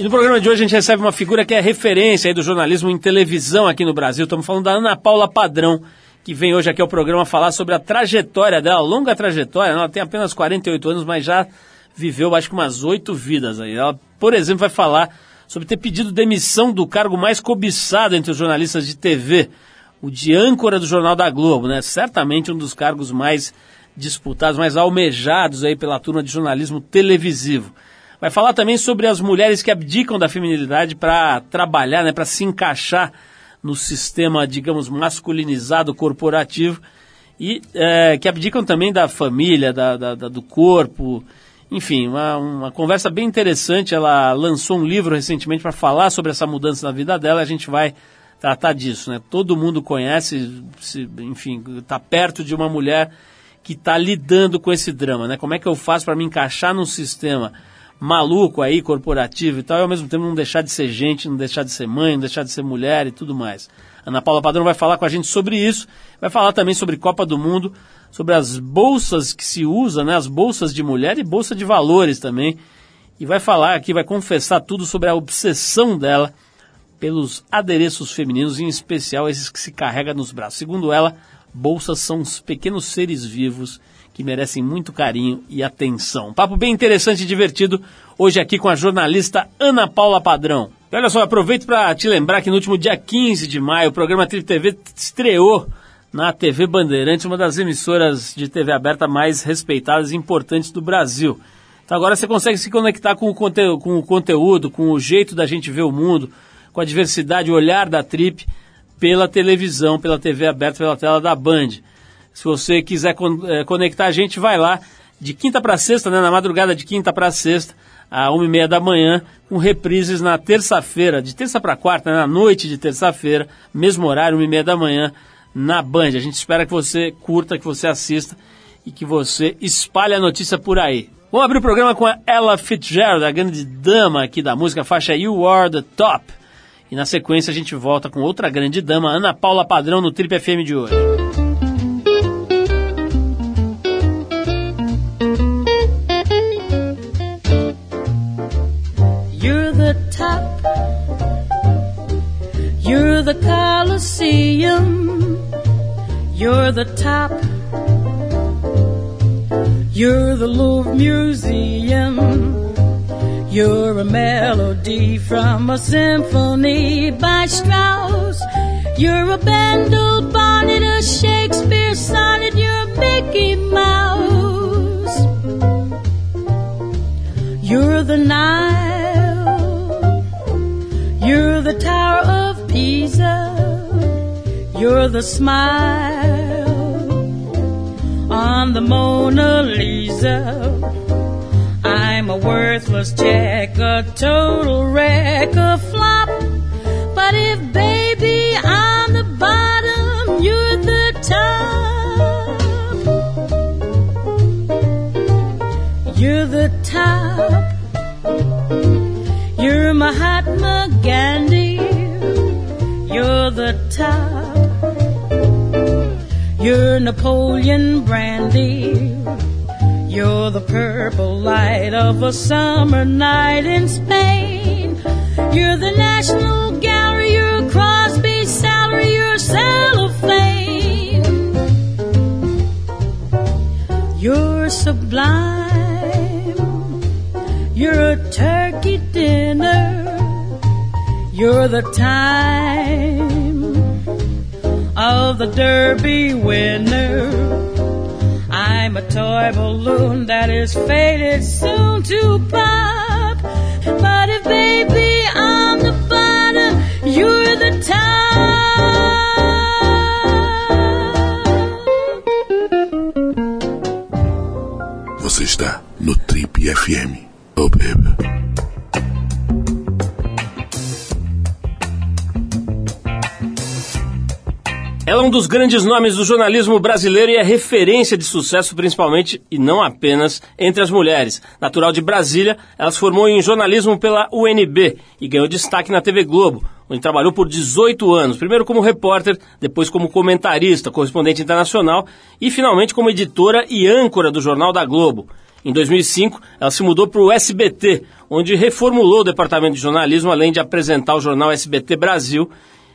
E no programa de hoje a gente recebe uma figura que é referência do jornalismo em televisão aqui no Brasil. Estamos falando da Ana Paula Padrão, que vem hoje aqui ao programa falar sobre a trajetória dela, longa trajetória. Ela tem apenas 48 anos, mas já viveu acho que umas oito vidas aí. Ela, por exemplo, vai falar sobre ter pedido demissão do cargo mais cobiçado entre os jornalistas de TV, o de âncora do Jornal da Globo, né? Certamente um dos cargos mais disputados, mais almejados aí pela turma de jornalismo televisivo. Vai falar também sobre as mulheres que abdicam da feminilidade para trabalhar, né, para se encaixar no sistema, digamos, masculinizado corporativo e é, que abdicam também da família, da, da, da do corpo. Enfim, uma, uma conversa bem interessante. Ela lançou um livro recentemente para falar sobre essa mudança na vida dela. A gente vai tratar disso, né? Todo mundo conhece, se, enfim, está perto de uma mulher que está lidando com esse drama, né? Como é que eu faço para me encaixar num sistema maluco aí, corporativo e tal, e ao mesmo tempo não deixar de ser gente, não deixar de ser mãe, não deixar de ser mulher e tudo mais. Ana Paula Padrão vai falar com a gente sobre isso, vai falar também sobre Copa do Mundo, sobre as bolsas que se usa, né, as bolsas de mulher e bolsa de valores também, e vai falar aqui, vai confessar tudo sobre a obsessão dela pelos adereços femininos, em especial esses que se carrega nos braços. Segundo ela, bolsas são os pequenos seres vivos que merecem muito carinho e atenção. Papo bem interessante e divertido hoje aqui com a jornalista Ana Paula Padrão. E olha só, aproveito para te lembrar que no último dia 15 de maio o programa Trip TV estreou na TV Bandeirantes, uma das emissoras de TV aberta mais respeitadas e importantes do Brasil. Então agora você consegue se conectar com o, conte com o conteúdo, com o jeito da gente ver o mundo, com a diversidade, o olhar da Trip pela televisão, pela TV aberta, pela tela da Band. Se você quiser é, conectar a gente, vai lá de quinta para sexta, né, na madrugada de quinta para sexta, às uma e meia da manhã, com reprises na terça-feira, de terça para quarta, né, na noite de terça-feira, mesmo horário, uma e meia da manhã, na Band. A gente espera que você curta, que você assista e que você espalhe a notícia por aí. Vamos abrir o programa com a Ella Fitzgerald, a grande dama aqui da música, faixa You Are The Top. E na sequência a gente volta com outra grande dama, Ana Paula Padrão, no Trip FM de hoje. The Colosseum. You're the top. You're the Louvre Museum. You're a melody from a symphony by Strauss. You're a Bendel bonnet, a Shakespeare sonnet. You're Mickey Mouse. You're the Nile. You're the Tower of you're the smile on the Mona Lisa. I'm a worthless check, a total wreck, a flop. But if baby I'm the bottom, you're the top. You're the top. You're Mahatma Gandhi. You're Napoleon Brandy. You're the purple light of a summer night in Spain. You're the National Gallery. You're Crosby Salary. You're cellophane. You're sublime. You're a turkey dinner. You're the time of the Derby winner. I'm a toy balloon that is fated soon to pop. But if baby dos grandes nomes do jornalismo brasileiro e é referência de sucesso, principalmente e não apenas entre as mulheres. Natural de Brasília, ela se formou em jornalismo pela UNB e ganhou destaque na TV Globo, onde trabalhou por 18 anos, primeiro como repórter, depois como comentarista, correspondente internacional e finalmente como editora e âncora do Jornal da Globo. Em 2005, ela se mudou para o SBT, onde reformulou o departamento de jornalismo, além de apresentar o jornal SBT Brasil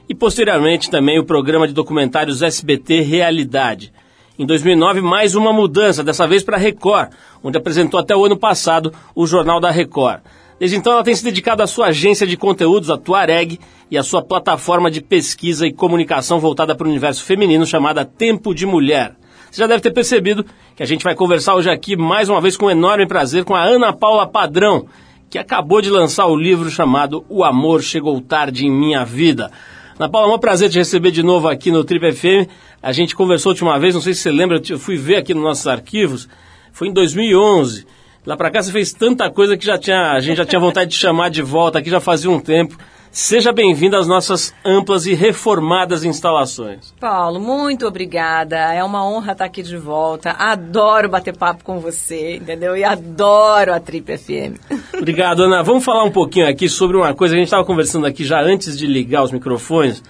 e, posteriormente, também o programa de documentários SBT Realidade. Em 2009, mais uma mudança, dessa vez para a Record, onde apresentou até o ano passado o Jornal da Record. Desde então, ela tem se dedicado à sua agência de conteúdos, a Tuareg, e à sua plataforma de pesquisa e comunicação voltada para o universo feminino chamada Tempo de Mulher. Você já deve ter percebido que a gente vai conversar hoje aqui, mais uma vez, com um enorme prazer, com a Ana Paula Padrão, que acabou de lançar o livro chamado O Amor Chegou Tarde em Minha Vida. Ana Paula, é um prazer te receber de novo aqui no Trip FM. A gente conversou a última vez, não sei se você lembra, eu fui ver aqui nos nossos arquivos, foi em 2011. Lá pra cá você fez tanta coisa que já tinha, a gente já tinha vontade de chamar de volta aqui já fazia um tempo. Seja bem-vindo às nossas amplas e reformadas instalações. Paulo, muito obrigada. É uma honra estar aqui de volta. Adoro bater papo com você, entendeu? E adoro a Trip FM. Obrigado, Ana. Vamos falar um pouquinho aqui sobre uma coisa. A gente estava conversando aqui já antes de ligar os microfones.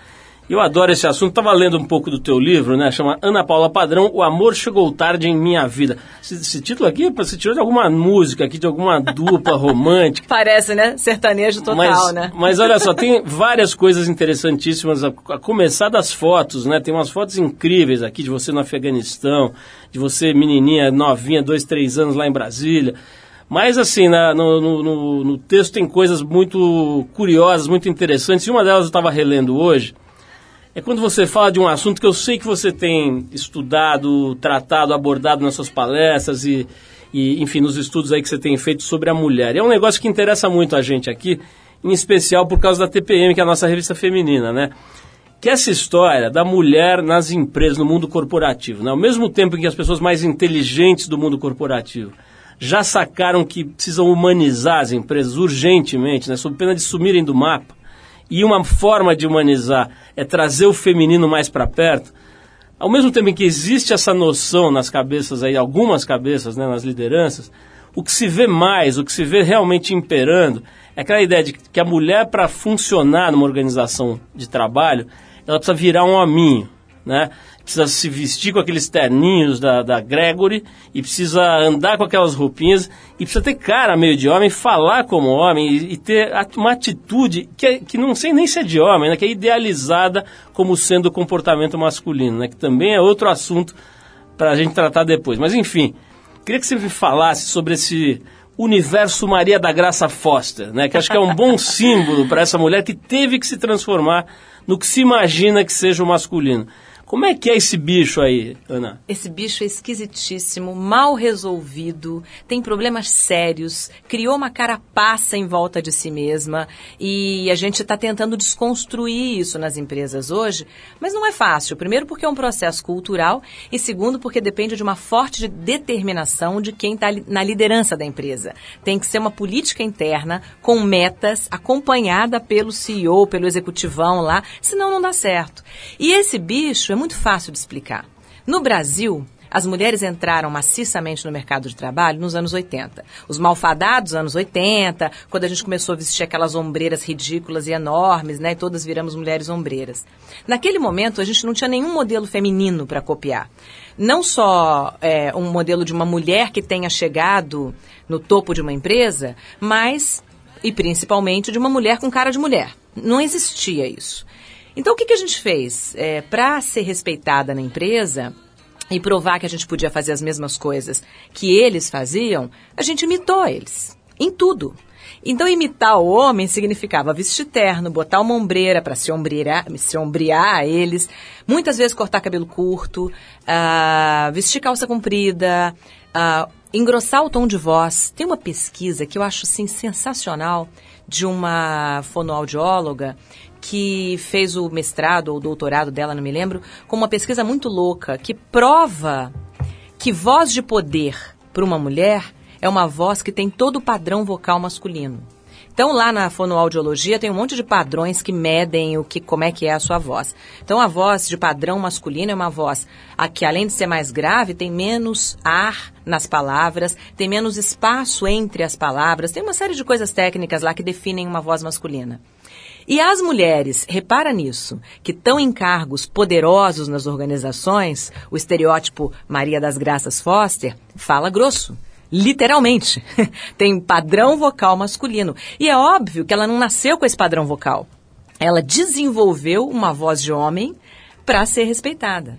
Eu adoro esse assunto. Estava lendo um pouco do teu livro, né? Chama Ana Paula Padrão, O Amor Chegou Tarde em Minha Vida. Esse, esse título aqui você tirou de alguma música aqui, de alguma dupla romântica. Parece, né? Sertanejo total, mas, né? Mas olha só, tem várias coisas interessantíssimas, a, a, começar das fotos, né? Tem umas fotos incríveis aqui de você no Afeganistão, de você menininha novinha, dois, três anos lá em Brasília. Mas assim, na, no, no, no texto tem coisas muito curiosas, muito interessantes. E uma delas eu estava relendo hoje é quando você fala de um assunto que eu sei que você tem estudado, tratado, abordado nas suas palestras e, e, enfim, nos estudos aí que você tem feito sobre a mulher. E é um negócio que interessa muito a gente aqui, em especial por causa da TPM, que é a nossa revista feminina, né? Que é essa história da mulher nas empresas, no mundo corporativo, né? Ao mesmo tempo em que as pessoas mais inteligentes do mundo corporativo já sacaram que precisam humanizar as empresas urgentemente, né? Sob pena de sumirem do mapa, e uma forma de humanizar é trazer o feminino mais para perto, ao mesmo tempo em que existe essa noção nas cabeças aí, algumas cabeças, né, nas lideranças, o que se vê mais, o que se vê realmente imperando, é aquela ideia de que a mulher, para funcionar numa organização de trabalho, ela precisa virar um hominho, né? Precisa se vestir com aqueles terninhos da, da Gregory e precisa andar com aquelas roupinhas e precisa ter cara meio de homem, falar como homem e, e ter uma atitude que, é, que não sei nem se é de homem, né, que é idealizada como sendo o comportamento masculino, né, que também é outro assunto para a gente tratar depois. Mas enfim, queria que você me falasse sobre esse universo Maria da Graça Foster, né, que acho que é um bom símbolo para essa mulher que teve que se transformar no que se imagina que seja o masculino. Como é que é esse bicho aí, Ana? Esse bicho é esquisitíssimo, mal resolvido, tem problemas sérios, criou uma carapaça em volta de si mesma e a gente está tentando desconstruir isso nas empresas hoje, mas não é fácil. Primeiro, porque é um processo cultural e segundo, porque depende de uma forte determinação de quem está na liderança da empresa. Tem que ser uma política interna com metas acompanhada pelo CEO, pelo executivão lá, senão não dá certo. E esse bicho é muito fácil de explicar. No Brasil, as mulheres entraram maciçamente no mercado de trabalho nos anos 80. Os malfadados anos 80, quando a gente começou a vestir aquelas ombreiras ridículas e enormes, né? E todas viramos mulheres ombreiras. Naquele momento, a gente não tinha nenhum modelo feminino para copiar. Não só é, um modelo de uma mulher que tenha chegado no topo de uma empresa, mas, e principalmente, de uma mulher com cara de mulher. Não existia isso. Então, o que, que a gente fez? É, Para ser respeitada na empresa e provar que a gente podia fazer as mesmas coisas que eles faziam, a gente imitou eles, em tudo. Então, imitar o homem significava vestir terno, botar uma ombreira para se se ombrear a eles, muitas vezes cortar cabelo curto, uh, vestir calça comprida, uh, engrossar o tom de voz. Tem uma pesquisa que eu acho assim, sensacional de uma fonoaudióloga que fez o mestrado ou doutorado dela, não me lembro, com uma pesquisa muito louca que prova que voz de poder para uma mulher é uma voz que tem todo o padrão vocal masculino. Então lá na fonoaudiologia tem um monte de padrões que medem o que como é que é a sua voz. Então a voz de padrão masculino é uma voz a que além de ser mais grave, tem menos ar nas palavras, tem menos espaço entre as palavras, tem uma série de coisas técnicas lá que definem uma voz masculina. E as mulheres, repara nisso, que estão em cargos poderosos nas organizações, o estereótipo Maria das Graças Foster fala grosso, literalmente. Tem padrão vocal masculino. E é óbvio que ela não nasceu com esse padrão vocal. Ela desenvolveu uma voz de homem para ser respeitada.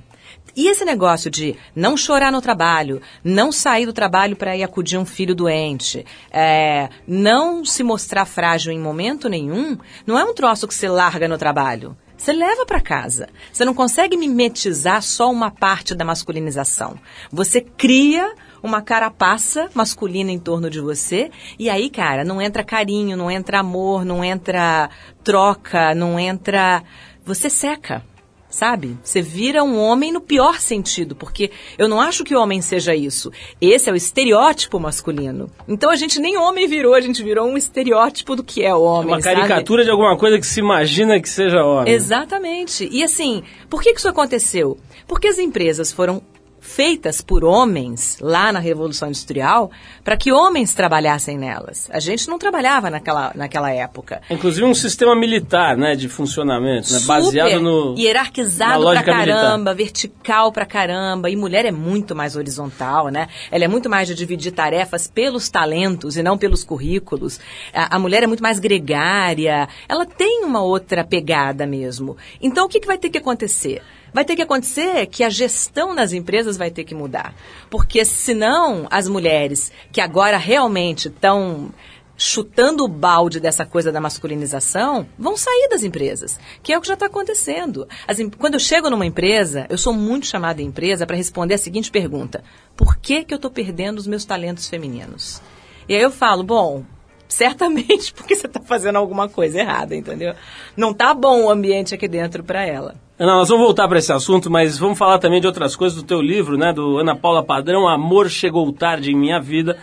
E esse negócio de não chorar no trabalho, não sair do trabalho para ir acudir um filho doente, é, não se mostrar frágil em momento nenhum, não é um troço que você larga no trabalho. Você leva para casa. Você não consegue mimetizar só uma parte da masculinização. Você cria uma carapaça masculina em torno de você e aí, cara, não entra carinho, não entra amor, não entra troca, não entra. Você seca sabe? Você vira um homem no pior sentido, porque eu não acho que o homem seja isso. Esse é o estereótipo masculino. Então a gente nem homem virou, a gente virou um estereótipo do que é o homem. Uma caricatura sabe? de alguma coisa que se imagina que seja homem. Exatamente. E assim, por que, que isso aconteceu? Porque as empresas foram feitas por homens lá na Revolução Industrial para que homens trabalhassem nelas. A gente não trabalhava naquela, naquela época. Inclusive um sistema militar, né, de funcionamento, né, baseado no hierarquizado pra caramba, militar. vertical pra caramba. E mulher é muito mais horizontal, né? Ela é muito mais de dividir tarefas pelos talentos e não pelos currículos. A, a mulher é muito mais gregária. Ela tem uma outra pegada mesmo. Então o que, que vai ter que acontecer? Vai ter que acontecer que a gestão nas empresas vai ter que mudar. Porque senão as mulheres que agora realmente estão chutando o balde dessa coisa da masculinização, vão sair das empresas, que é o que já está acontecendo. As, quando eu chego numa empresa, eu sou muito chamada em empresa para responder a seguinte pergunta: por que, que eu estou perdendo os meus talentos femininos? E aí eu falo, bom, certamente porque você está fazendo alguma coisa errada, entendeu? Não tá bom o ambiente aqui dentro para ela. Ana, nós vamos voltar para esse assunto, mas vamos falar também de outras coisas do teu livro, né? Do Ana Paula Padrão, Amor Chegou Tarde em Minha Vida.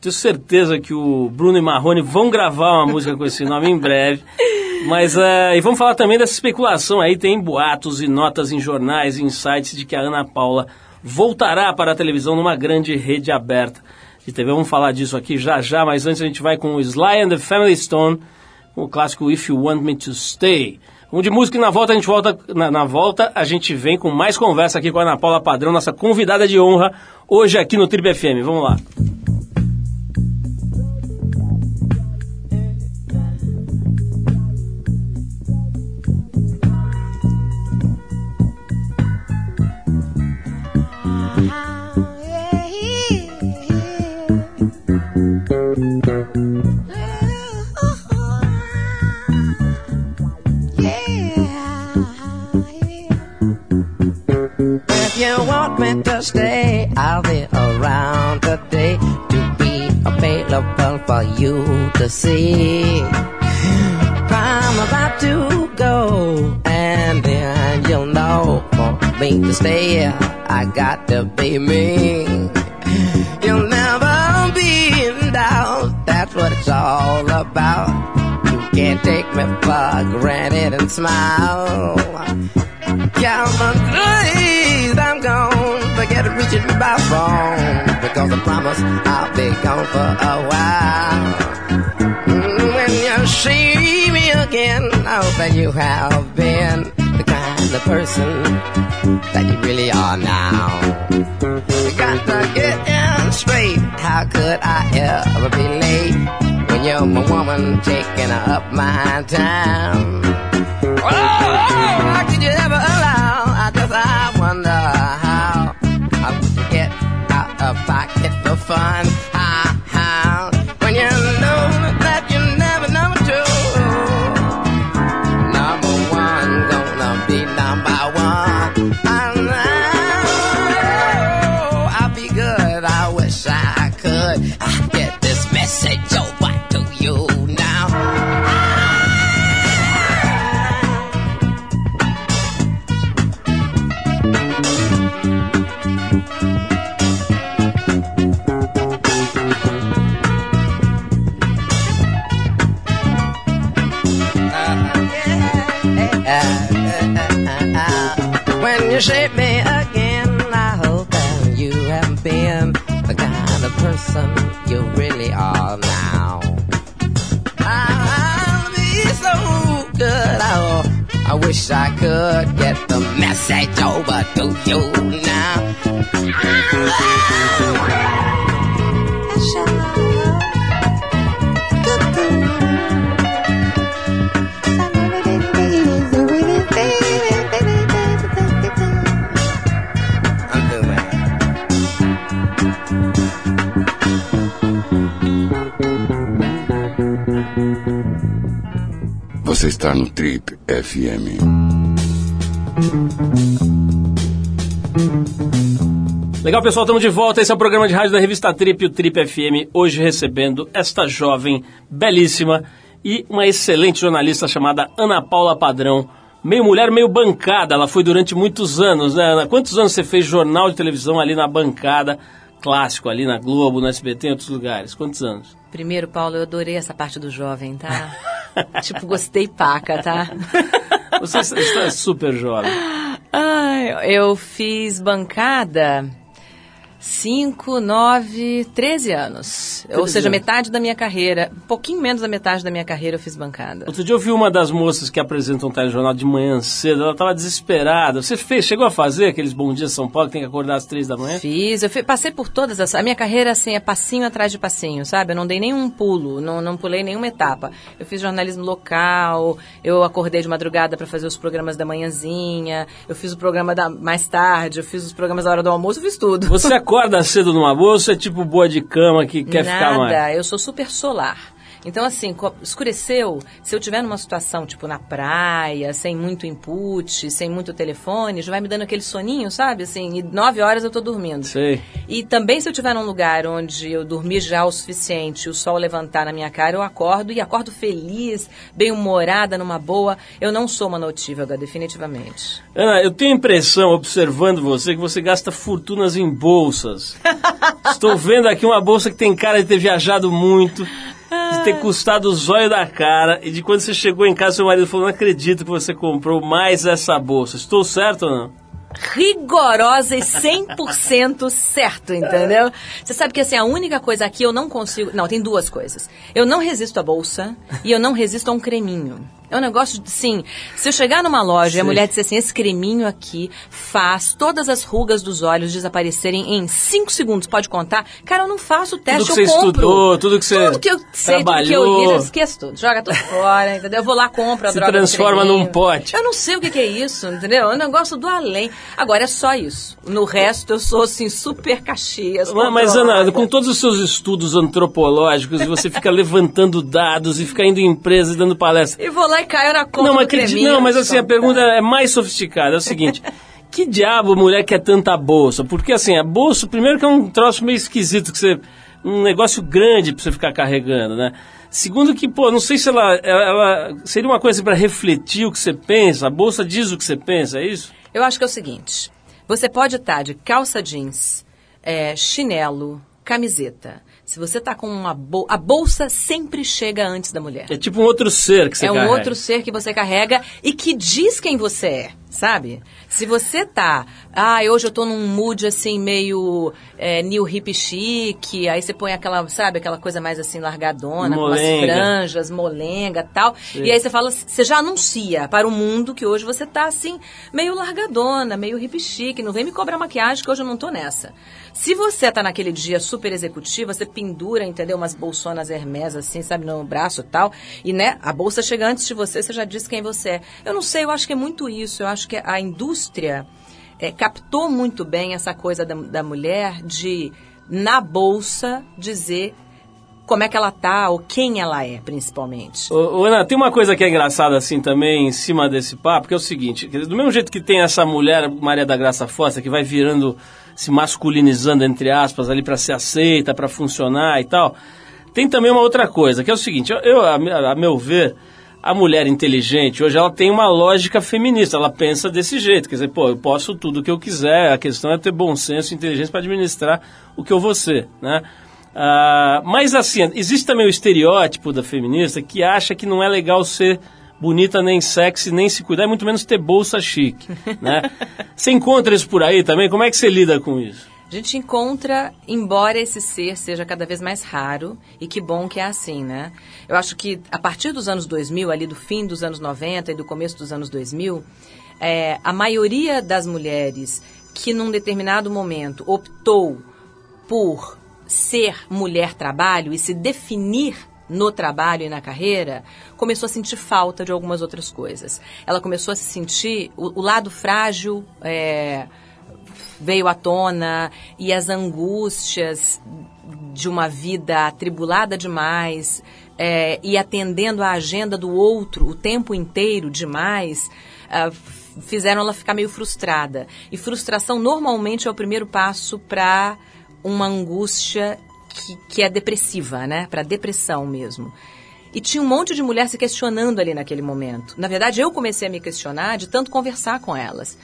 Tenho certeza que o Bruno e Marrone vão gravar uma música com esse nome em breve. Mas, uh, e vamos falar também dessa especulação aí, tem boatos e notas em jornais e em sites de que a Ana Paula voltará para a televisão numa grande rede aberta TV. Vamos falar disso aqui já já, mas antes a gente vai com o Sly and the Family Stone, com o clássico If You Want Me to Stay. Um de música e na volta a gente volta na, na, volta a gente vem com mais conversa aqui com a Ana Paula Padrão, nossa convidada de honra hoje aqui no Triple FM. Vamos lá. Stay. I'll be around today to be available for you to see. I'm about to go, and then you'll know for me to stay. I got to be me. You'll never be in doubt. That's what it's all about. You can't take me for granted and smile. Count my I'm gone forget reaching by phone because I promise I'll be gone for a while. Mm, when you see me again, I hope that you have been the kind of person that you really are now. You got to get in straight. How could I ever be late when you're my woman taking up my time? Oh, Legal, pessoal, estamos de volta. Esse é o programa de rádio da revista Trip, o Trip FM. Hoje recebendo esta jovem, belíssima e uma excelente jornalista chamada Ana Paula Padrão. Meio mulher, meio bancada. Ela foi durante muitos anos, né, Ana? Quantos anos você fez jornal de televisão ali na bancada? Clássico, ali na Globo, no SBT, em outros lugares. Quantos anos? Primeiro, Paulo, eu adorei essa parte do jovem, tá? tipo, gostei paca, tá? Você está super jovem. Ai, eu fiz bancada 5, 9, 13 anos. Ou seja, anos. metade da minha carreira, um pouquinho menos da metade da minha carreira eu fiz bancada. Outro dia eu vi uma das moças que apresentam um telejornal de manhã cedo, ela estava desesperada. Você fez, chegou a fazer aqueles Bom Dia São Paulo que tem que acordar às três da manhã? Fiz, eu fi- passei por todas as. A minha carreira, assim, é passinho atrás de passinho, sabe? Eu não dei nenhum pulo, não, não pulei nenhuma etapa. Eu fiz jornalismo local, eu acordei de madrugada para fazer os programas da manhãzinha, eu fiz o programa da mais tarde, eu fiz os programas da hora do almoço, eu fiz tudo. Você acorda cedo numa bolsa, é tipo boa de cama que quer Nada, ficar mais. eu sou super solar. Então, assim, escureceu, se eu tiver numa situação, tipo, na praia, sem muito input, sem muito telefone, já vai me dando aquele soninho, sabe? Assim, e nove horas eu tô dormindo. Sei. E também se eu estiver num lugar onde eu dormi já o suficiente, o sol levantar na minha cara, eu acordo e acordo feliz, bem-humorada, numa boa. Eu não sou uma notívaga, definitivamente. Ana, eu tenho a impressão, observando você, que você gasta fortunas em bolsas. Estou vendo aqui uma bolsa que tem cara de ter viajado muito, de ter custado o zóio da cara, e de quando você chegou em casa, seu marido falou, não acredito que você comprou mais essa bolsa. Estou certo ou não? rigorosa e 100% certo, entendeu? Você sabe que assim, a única coisa aqui eu não consigo. Não, tem duas coisas. Eu não resisto à bolsa e eu não resisto a um creminho. É um negócio, sim. Se eu chegar numa loja e a Sim. mulher disser assim: esse creminho aqui faz todas as rugas dos olhos desaparecerem em 5 segundos, pode contar? Cara, eu não faço o teste, Tudo que eu você compro. estudou, tudo que você Tudo que eu sei, tudo que eu trabalhou. li, eu esqueço tudo. Joga tudo fora, entendeu? Eu vou lá, compro a Se droga transforma num pote. Eu não sei o que, que é isso, entendeu? É um negócio do além. Agora é só isso. No resto eu sou assim super caxias. Mas, mas. Ana, com todos os seus estudos antropológicos, você fica levantando dados e fica indo em empresas e dando palestra. E vou lá e caio na conta Não, mas, não, mas assim, a pergunta é mais sofisticada. É o seguinte: que diabo mulher quer tanta bolsa? Porque assim, a bolsa, primeiro que é um troço meio esquisito, que você. um negócio grande pra você ficar carregando, né? Segundo que, pô, não sei se ela, ela, ela- seria uma coisa para refletir o que você pensa. A bolsa diz o que você pensa, é isso? Eu acho que é o seguinte: você pode estar de calça jeans, é, chinelo, camiseta. Se você tá com uma bolsa. A bolsa sempre chega antes da mulher. É tipo um outro ser que você é um carrega. outro ser que você carrega e que diz quem você é, sabe? Se você tá, ah, hoje eu tô num mood assim meio é, new hip chique, aí você põe aquela, sabe, aquela coisa mais assim largadona, com umas Molenga. franjas, molenga, tal. E aí você fala, você já anuncia para o mundo que hoje você tá assim meio largadona, meio hip chique, não vem me cobrar maquiagem que hoje eu não tô nessa. Se você tá naquele dia super executivo, você pendura, entendeu? Umas bolsonas Hermes assim, sabe, no braço e tal. E, né, a bolsa chega antes de você, você já disse quem você é. Eu não sei, eu acho que é muito isso. Eu acho que a indústria eh, captou muito bem essa coisa da, da mulher de, na bolsa, dizer como é que ela tá ou quem ela é, principalmente. Ô, ô, Ana, tem uma coisa que é engraçada assim também em cima desse papo, que é o seguinte, do mesmo jeito que tem essa mulher, Maria da Graça Fossa, que vai virando, se masculinizando, entre aspas, ali para ser aceita, para funcionar e tal, tem também uma outra coisa, que é o seguinte, eu, a, a meu ver, a mulher inteligente, hoje ela tem uma lógica feminista, ela pensa desse jeito, quer dizer, pô, eu posso tudo o que eu quiser, a questão é ter bom senso e inteligência para administrar o que eu vou ser, né? Ah, mas assim, existe também o estereótipo da feminista que acha que não é legal ser bonita, nem sexy, nem se cuidar, e muito menos ter bolsa chique, né? Você encontra isso por aí também? Como é que você lida com isso? A gente encontra, embora esse ser seja cada vez mais raro, e que bom que é assim, né? Eu acho que a partir dos anos 2000, ali do fim dos anos 90 e do começo dos anos 2000, é, a maioria das mulheres que num determinado momento optou por ser mulher trabalho e se definir no trabalho e na carreira, começou a sentir falta de algumas outras coisas. Ela começou a se sentir o, o lado frágil, é, veio à tona e as angústias de uma vida atribulada demais é, e atendendo à agenda do outro o tempo inteiro demais, f- fizeram ela ficar meio frustrada. E frustração normalmente é o primeiro passo para uma angústia que, que é depressiva, né? Para depressão mesmo. E tinha um monte de mulher se questionando ali naquele momento. Na verdade, eu comecei a me questionar de tanto conversar com elas.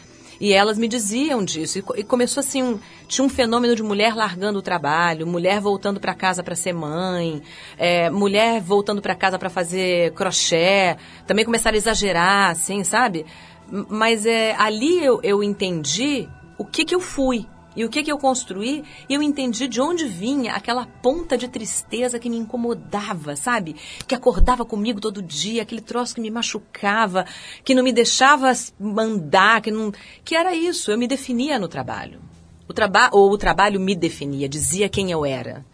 E elas me diziam disso. E, e começou assim, um, tinha um fenômeno de mulher largando o trabalho, mulher voltando para casa para ser mãe, é, mulher voltando para casa para fazer crochê. Também começaram a exagerar, assim, sabe? Mas é, ali eu, eu entendi o que, que eu fui. E o que, que eu construí, eu entendi de onde vinha aquela ponta de tristeza que me incomodava, sabe? Que acordava comigo todo dia, aquele troço que me machucava, que não me deixava andar, que não. Que era isso, eu me definia no trabalho. O traba ou o trabalho me definia, dizia quem eu era.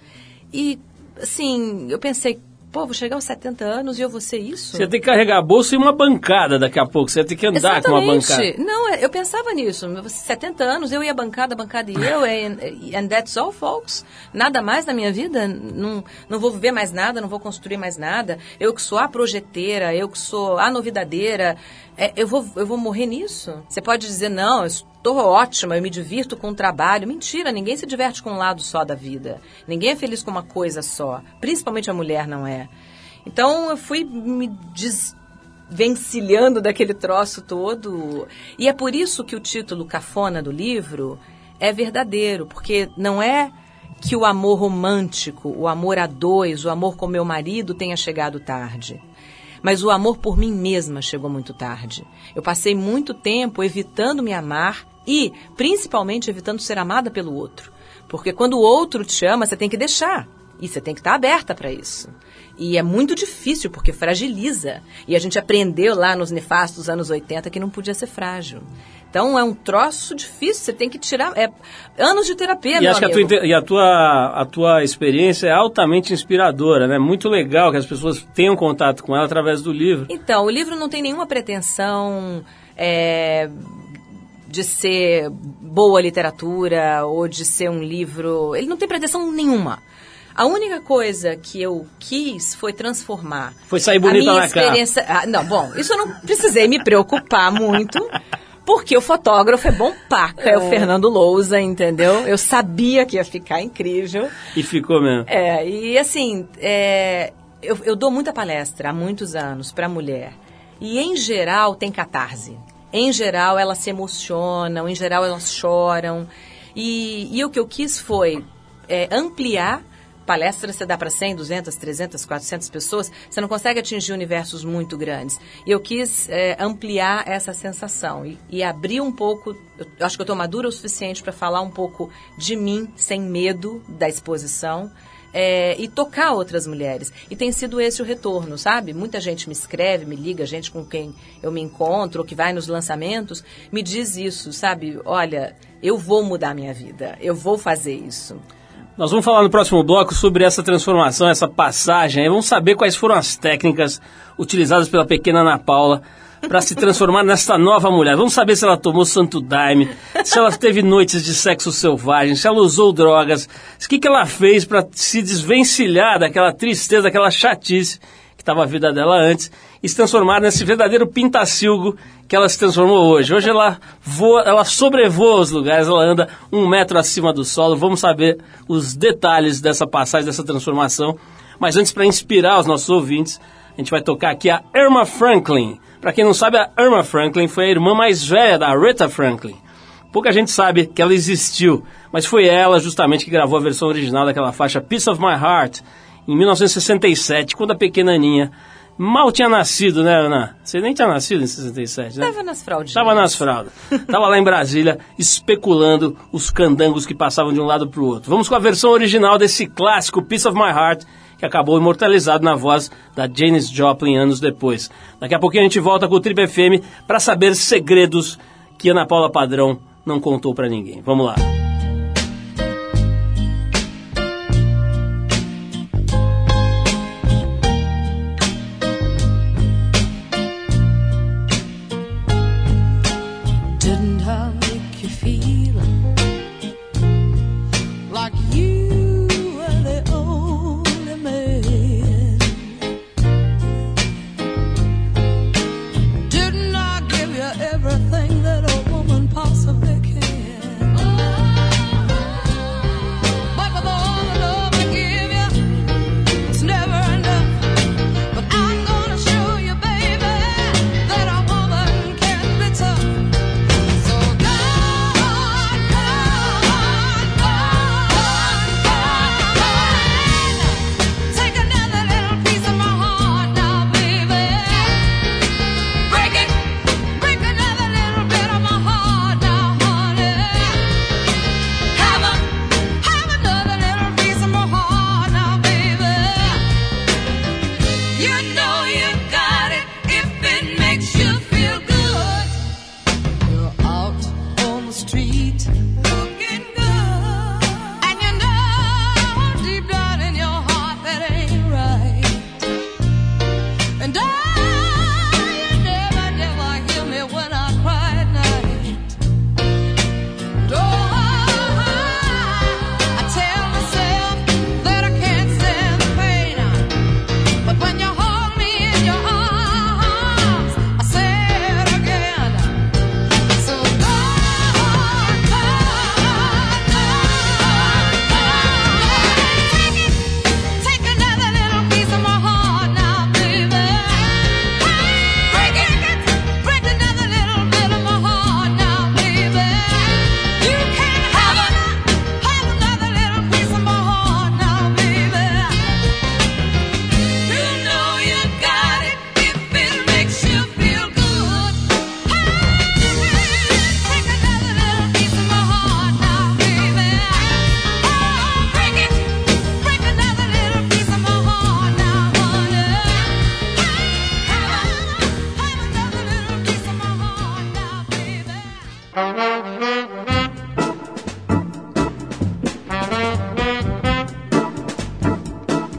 E, assim, eu pensei, pô, vou chegar aos 70 anos e eu vou ser isso? Você tem que carregar a bolsa e uma bancada daqui a pouco. Você tem que andar com uma bancada. Exatamente. Não, é, eu pensava nisso. 70 anos, eu e a bancada, a bancada e eu, and, and that's all, folks. Nada mais na minha vida. Não, não vou viver mais nada, não vou construir mais nada. Eu que sou a projeteira, eu que sou a novidadeira, é, eu, vou, eu vou morrer nisso? Você pode dizer, não, eu estou ótima, eu me divirto com o trabalho. Mentira, ninguém se diverte com um lado só da vida. Ninguém é feliz com uma coisa só. Principalmente a mulher não é. Então eu fui me des vencilhando daquele troço todo. E é por isso que o título cafona do livro é verdadeiro, porque não é que o amor romântico, o amor a dois, o amor com meu marido tenha chegado tarde. Mas o amor por mim mesma chegou muito tarde. Eu passei muito tempo evitando me amar e, principalmente, evitando ser amada pelo outro. Porque quando o outro te ama, você tem que deixar. E você tem que estar aberta para isso. E é muito difícil porque fragiliza. E a gente aprendeu lá nos nefastos anos 80 que não podia ser frágil. Então é um troço difícil, você tem que tirar. É anos de terapia, E acho que a tua, amigo. e a tua, a tua experiência é altamente inspiradora, né? Muito legal que as pessoas tenham contato com ela através do livro. Então, o livro não tem nenhuma pretensão é, de ser boa literatura ou de ser um livro. Ele não tem pretensão nenhuma. A única coisa que eu quis foi transformar. Foi sair a bonita minha na capa. experiência. Ah, não, bom, isso eu não precisei me preocupar muito. Porque o fotógrafo é bom paca, é o Fernando Lousa, entendeu? Eu sabia que ia ficar incrível. E ficou mesmo. É, e assim, é, eu, eu dou muita palestra há muitos anos para mulher. E em geral tem catarse. Em geral elas se emocionam, em geral elas choram. E, e o que eu quis foi é, ampliar. Palestra você dá para 100, 200, 300, 400 pessoas, você não consegue atingir universos muito grandes. E eu quis é, ampliar essa sensação e, e abrir um pouco. Eu acho que eu estou madura o suficiente para falar um pouco de mim, sem medo da exposição, é, e tocar outras mulheres. E tem sido esse o retorno, sabe? Muita gente me escreve, me liga, gente com quem eu me encontro, que vai nos lançamentos, me diz isso, sabe? Olha, eu vou mudar minha vida, eu vou fazer isso. Nós vamos falar no próximo bloco sobre essa transformação, essa passagem. aí Vamos saber quais foram as técnicas utilizadas pela pequena Ana Paula para se transformar nessa nova mulher. Vamos saber se ela tomou santo daime, se ela teve noites de sexo selvagem, se ela usou drogas, o que, que ela fez para se desvencilhar daquela tristeza, daquela chatice que estava a vida dela antes e se transformar nesse verdadeiro pintacilgo que ela se transformou hoje. Hoje ela voa, ela sobrevoa os lugares, ela anda um metro acima do solo. Vamos saber os detalhes dessa passagem, dessa transformação. Mas antes, para inspirar os nossos ouvintes, a gente vai tocar aqui a Irma Franklin. Para quem não sabe, a Irma Franklin foi a irmã mais velha da Rita Franklin. Pouca gente sabe que ela existiu, mas foi ela justamente que gravou a versão original daquela faixa Piece of My Heart em 1967, quando a pequena Aninha mal tinha nascido, né, Ana? Você nem tinha nascido em 67, né? Tava nas fraldinhas. Tava nas fraldas. Tava lá em Brasília especulando os candangos que passavam de um lado para o outro. Vamos com a versão original desse clássico Piece of My Heart, que acabou imortalizado na voz da Janis Joplin anos depois. Daqui a pouquinho a gente volta com o Trip FM para saber segredos que Ana Paula Padrão não contou para ninguém. Vamos lá.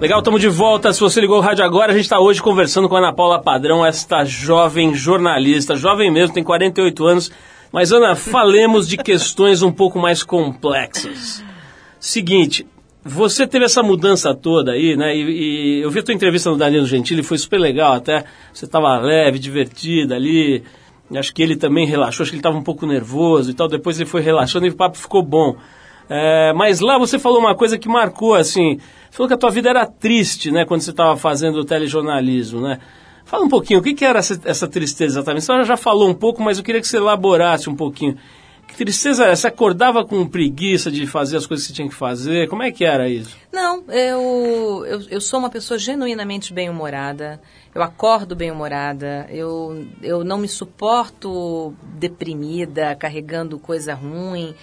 Legal, estamos de volta. Se você ligou o rádio agora, a gente está hoje conversando com a Ana Paula Padrão, esta jovem jornalista, jovem mesmo, tem 48 anos. Mas, Ana, falemos de questões um pouco mais complexas. Seguinte, você teve essa mudança toda aí, né? E, e eu vi a tua entrevista no Danilo Gentili, foi super legal até. Você estava leve, divertida ali. Acho que ele também relaxou, acho que ele estava um pouco nervoso e tal. Depois ele foi relaxando e o papo ficou bom. É, mas lá você falou uma coisa que marcou, assim, falou que a tua vida era triste, né, quando você estava fazendo o telejornalismo, né? Fala um pouquinho, o que, que era essa, essa, tristeza exatamente? Você já falou um pouco, mas eu queria que você elaborasse um pouquinho. Que tristeza era? Você acordava com preguiça de fazer as coisas que você tinha que fazer? Como é que era isso? Não, eu, eu, eu sou uma pessoa genuinamente bem-humorada. Eu acordo bem-humorada. Eu, eu não me suporto deprimida, carregando coisa ruim.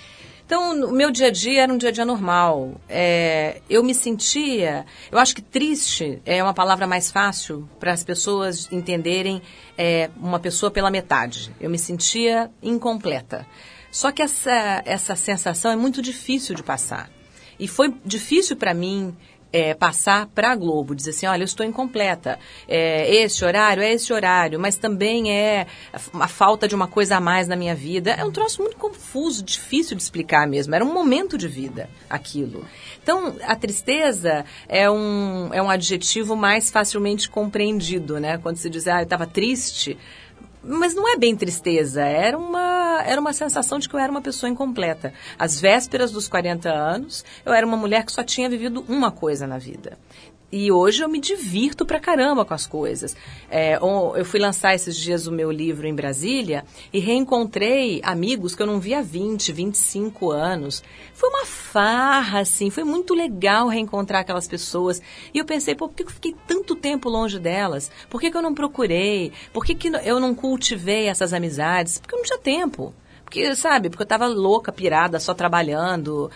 Então, o meu dia a dia era um dia a dia normal. É, eu me sentia. Eu acho que triste é uma palavra mais fácil para as pessoas entenderem é, uma pessoa pela metade. Eu me sentia incompleta. Só que essa, essa sensação é muito difícil de passar. E foi difícil para mim é, passar para a Globo, dizer assim, olha, eu estou incompleta, é, esse horário é esse horário, mas também é a falta de uma coisa a mais na minha vida. É um troço muito confuso, difícil de explicar mesmo. Era um momento de vida aquilo. Então, a tristeza é um, é um adjetivo mais facilmente compreendido, né? Quando se diz, ah, eu estava triste, mas não é bem tristeza, era uma, era uma sensação de que eu era uma pessoa incompleta. Às vésperas dos 40 anos, eu era uma mulher que só tinha vivido uma coisa na vida. E hoje eu me divirto pra caramba com as coisas. É, eu fui lançar esses dias o meu livro em Brasília e reencontrei amigos que eu não via há 20, 25 anos. Foi uma farra, assim, foi muito legal reencontrar aquelas pessoas. E eu pensei, pô, por que eu fiquei tanto tempo longe delas? Por que, que eu não procurei? Por que, que eu não cultivei essas amizades? Porque eu não tinha tempo. Porque, sabe, porque eu estava louca, pirada, só trabalhando,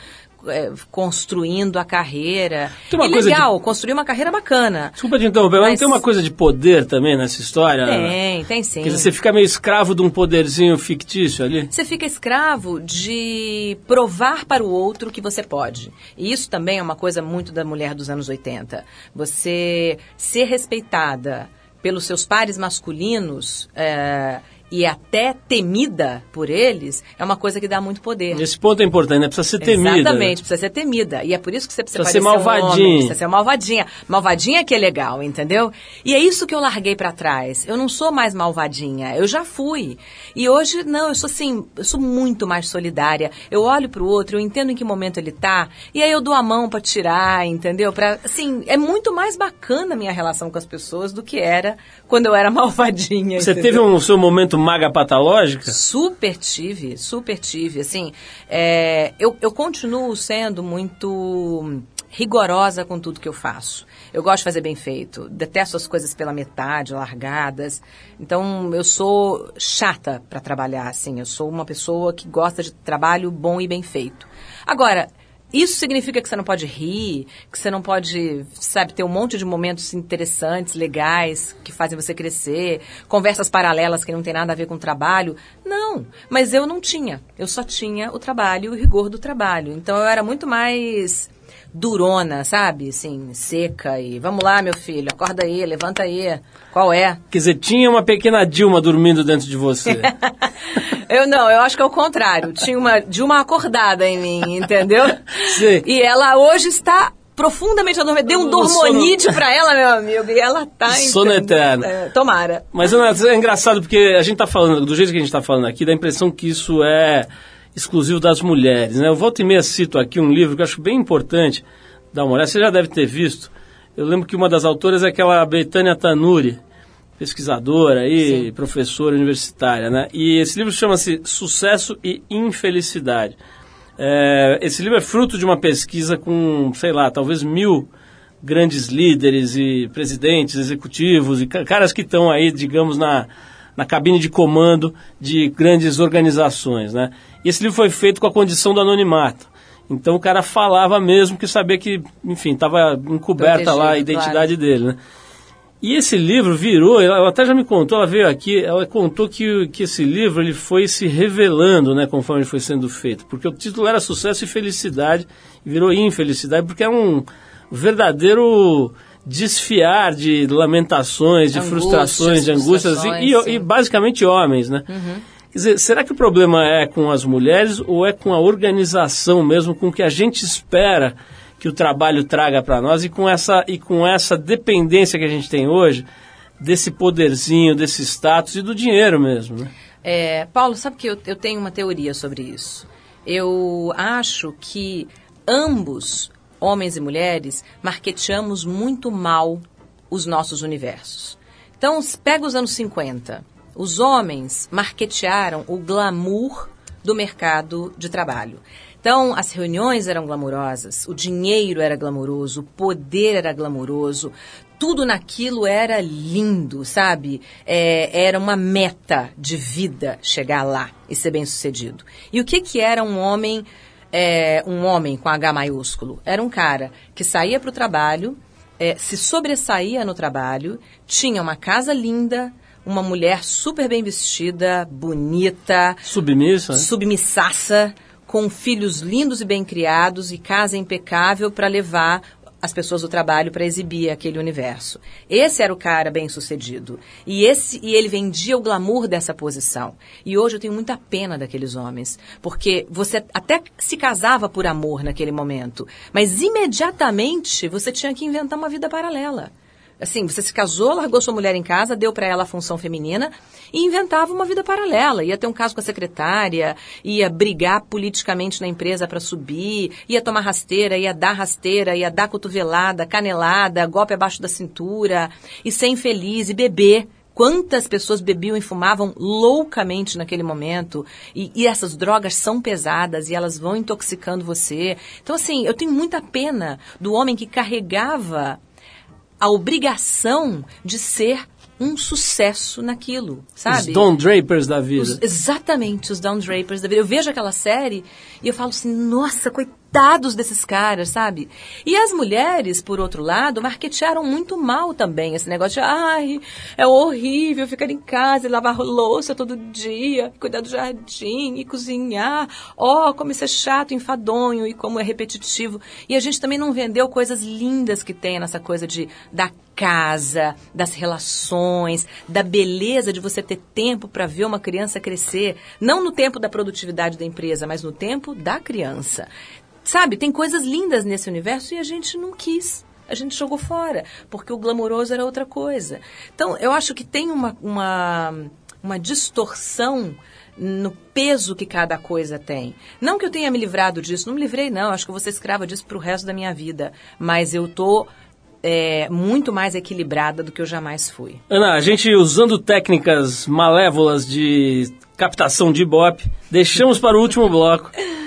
é, construindo a carreira. Tem uma coisa legal, de... construir uma carreira bacana. Desculpa te interromper, mas não tem uma coisa de poder também nessa história? Tem, tem sim. Porque você fica meio escravo de um poderzinho fictício ali? Você fica escravo de provar para o outro que você pode. E isso também é uma coisa muito da mulher dos anos 80. Você ser respeitada pelos seus pares masculinos é, e até temida por eles, é uma coisa que dá muito poder. Esse ponto é importante, né? Precisa ser temida. Exatamente, precisa ser temida. E é por isso que você precisa, precisa ser malvadinha. Um homem, precisa ser malvadinha. Malvadinha que é legal, entendeu? E é isso que eu larguei para trás. Eu não sou mais malvadinha, eu já fui. E hoje, não, eu sou assim, eu sou muito mais solidária. Eu olho pro outro, eu entendo em que momento ele tá, e aí eu dou a mão para tirar, entendeu? Pra, assim, é muito mais bacana a minha relação com as pessoas do que era quando eu era malvadinha. Você entendeu? teve um seu momento maga patológica? Super tive, super tive. Assim, é, eu, eu continuo sendo muito rigorosa com tudo que eu faço. Eu gosto de fazer bem feito. Detesto as coisas pela metade, largadas. Então, eu sou chata para trabalhar, assim. Eu sou uma pessoa que gosta de trabalho bom e bem feito. Agora, isso significa que você não pode rir, que você não pode, sabe, ter um monte de momentos interessantes, legais, que fazem você crescer, conversas paralelas que não tem nada a ver com o trabalho. Não, mas eu não tinha. Eu só tinha o trabalho o rigor do trabalho. Então eu era muito mais durona, sabe? Assim, seca e vamos lá, meu filho, acorda aí, levanta aí. Qual é? Quer dizer, tinha uma pequena Dilma dormindo dentro de você. eu não, eu acho que é o contrário. Tinha uma Dilma acordada em mim, entendeu? Sim. E ela hoje está profundamente adormecida. Deu um dormonite pra ela, meu amigo, e ela tá... Sono eterno. É, tomara. Mas, Ana, é engraçado porque a gente tá falando, do jeito que a gente tá falando aqui, dá a impressão que isso é exclusivo das mulheres. Né? Eu volto e meia cito aqui um livro que eu acho bem importante, uma olhada, você já deve ter visto. Eu lembro que uma das autoras é aquela Betânia Tanuri, pesquisadora e professora universitária, né? E esse livro chama-se Sucesso e Infelicidade. É, esse livro é fruto de uma pesquisa com, sei lá, talvez mil grandes líderes e presidentes, executivos e caras que estão aí, digamos, na, na cabine de comando de grandes organizações, né? E esse livro foi feito com a condição do anonimato. Então o cara falava mesmo que sabia que, enfim, estava encoberta Protegido, lá a identidade claro. dele, né? E esse livro virou, ela até já me contou, ela veio aqui, ela contou que, que esse livro ele foi se revelando, né, conforme foi sendo feito, porque o título era Sucesso e Felicidade, e virou Infelicidade, porque é um, verdadeiro desfiar de lamentações, de Angústias, frustrações, de angústias e, frustrações, e-. Uhum. e basicamente homens, né? Quer dizer, será que o problema é com as mulheres ou é com a organização mesmo, com o que a gente espera que o trabalho traga para nós e com essa e com essa dependência que a gente tem hoje desse poderzinho, desse status e do dinheiro mesmo, né? É, Paulo, sabe que eu, eu tenho uma teoria sobre isso. Eu acho que ambos, homens e mulheres, marketeamos muito mal os nossos universos. Então, pega os anos 50. Os homens marketearam o glamour do mercado de trabalho. Então, as reuniões eram glamurosas, o dinheiro era glamouroso, o poder era glamouroso, tudo naquilo era lindo, sabe? É, era uma meta de vida chegar lá e ser bem sucedido. E o que que era um homem, é, um homem com H maiúsculo? Era um cara que saía para o trabalho, é, se sobressaía no trabalho, tinha uma casa linda, uma mulher super bem vestida, bonita, Submissa, né? submissaça, com filhos lindos e bem criados e casa impecável para levar as pessoas do trabalho para exibir aquele universo. Esse era o cara bem sucedido. E, esse, e ele vendia o glamour dessa posição. E hoje eu tenho muita pena daqueles homens. Porque você até se casava por amor naquele momento. Mas imediatamente você tinha que inventar uma vida paralela. Assim, você se casou, largou sua mulher em casa, deu para ela a função feminina e inventava uma vida paralela. Ia ter um caso com a secretária, ia brigar politicamente na empresa para subir, ia tomar rasteira, ia dar rasteira, ia dar cotovelada, canelada, golpe abaixo da cintura, e ser infeliz e beber. Quantas pessoas bebiam e fumavam loucamente naquele momento? E, e essas drogas são pesadas e elas vão intoxicando você. Então, assim, eu tenho muita pena do homem que carregava a obrigação de ser um sucesso naquilo, Os sabe? Don Drapers da vida. Os- exatamente, os Down Drapers da vida. Eu vejo aquela série e eu falo assim, nossa, coitados desses caras, sabe? E as mulheres, por outro lado, marketearam muito mal também esse negócio de, ai, é horrível ficar em casa e lavar louça todo dia, cuidar do jardim e cozinhar. Oh, como isso é chato, enfadonho e como é repetitivo. E a gente também não vendeu coisas lindas que tem nessa coisa de da casa, das relações, da beleza de você ter tempo para ver uma criança crescer, não no tempo da produtividade da empresa, mas no tempo da criança. Sabe, tem coisas lindas nesse universo e a gente não quis. A gente jogou fora, porque o glamouroso era outra coisa. Então, eu acho que tem uma, uma, uma distorção no peso que cada coisa tem. Não que eu tenha me livrado disso, não me livrei não, acho que eu vou ser escrava disso pro resto da minha vida. Mas eu tô é, muito mais equilibrada do que eu jamais fui. Ana, a gente usando técnicas malévolas de captação de ibope, deixamos para o último bloco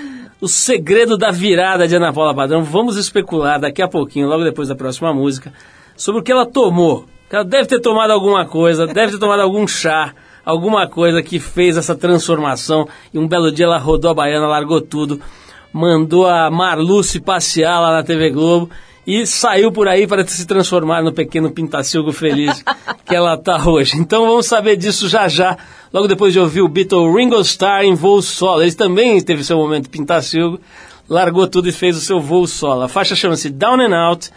o segredo da virada de Ana Paula Padrão. Vamos especular daqui a pouquinho, logo depois da próxima música, sobre o que ela tomou. Ela deve ter tomado alguma coisa, deve ter tomado algum chá, alguma coisa que fez essa transformação. E um belo dia ela rodou a baiana, largou tudo, mandou a Marluce passear lá na TV Globo e saiu por aí para se transformar no pequeno pintacilgo feliz que ela está hoje. Então vamos saber disso já já, logo depois de ouvir o Beatle Ringo Starr em voo solo. Ele também teve seu momento pintacilgo, largou tudo e fez o seu voo solo. A faixa chama-se Down and Out,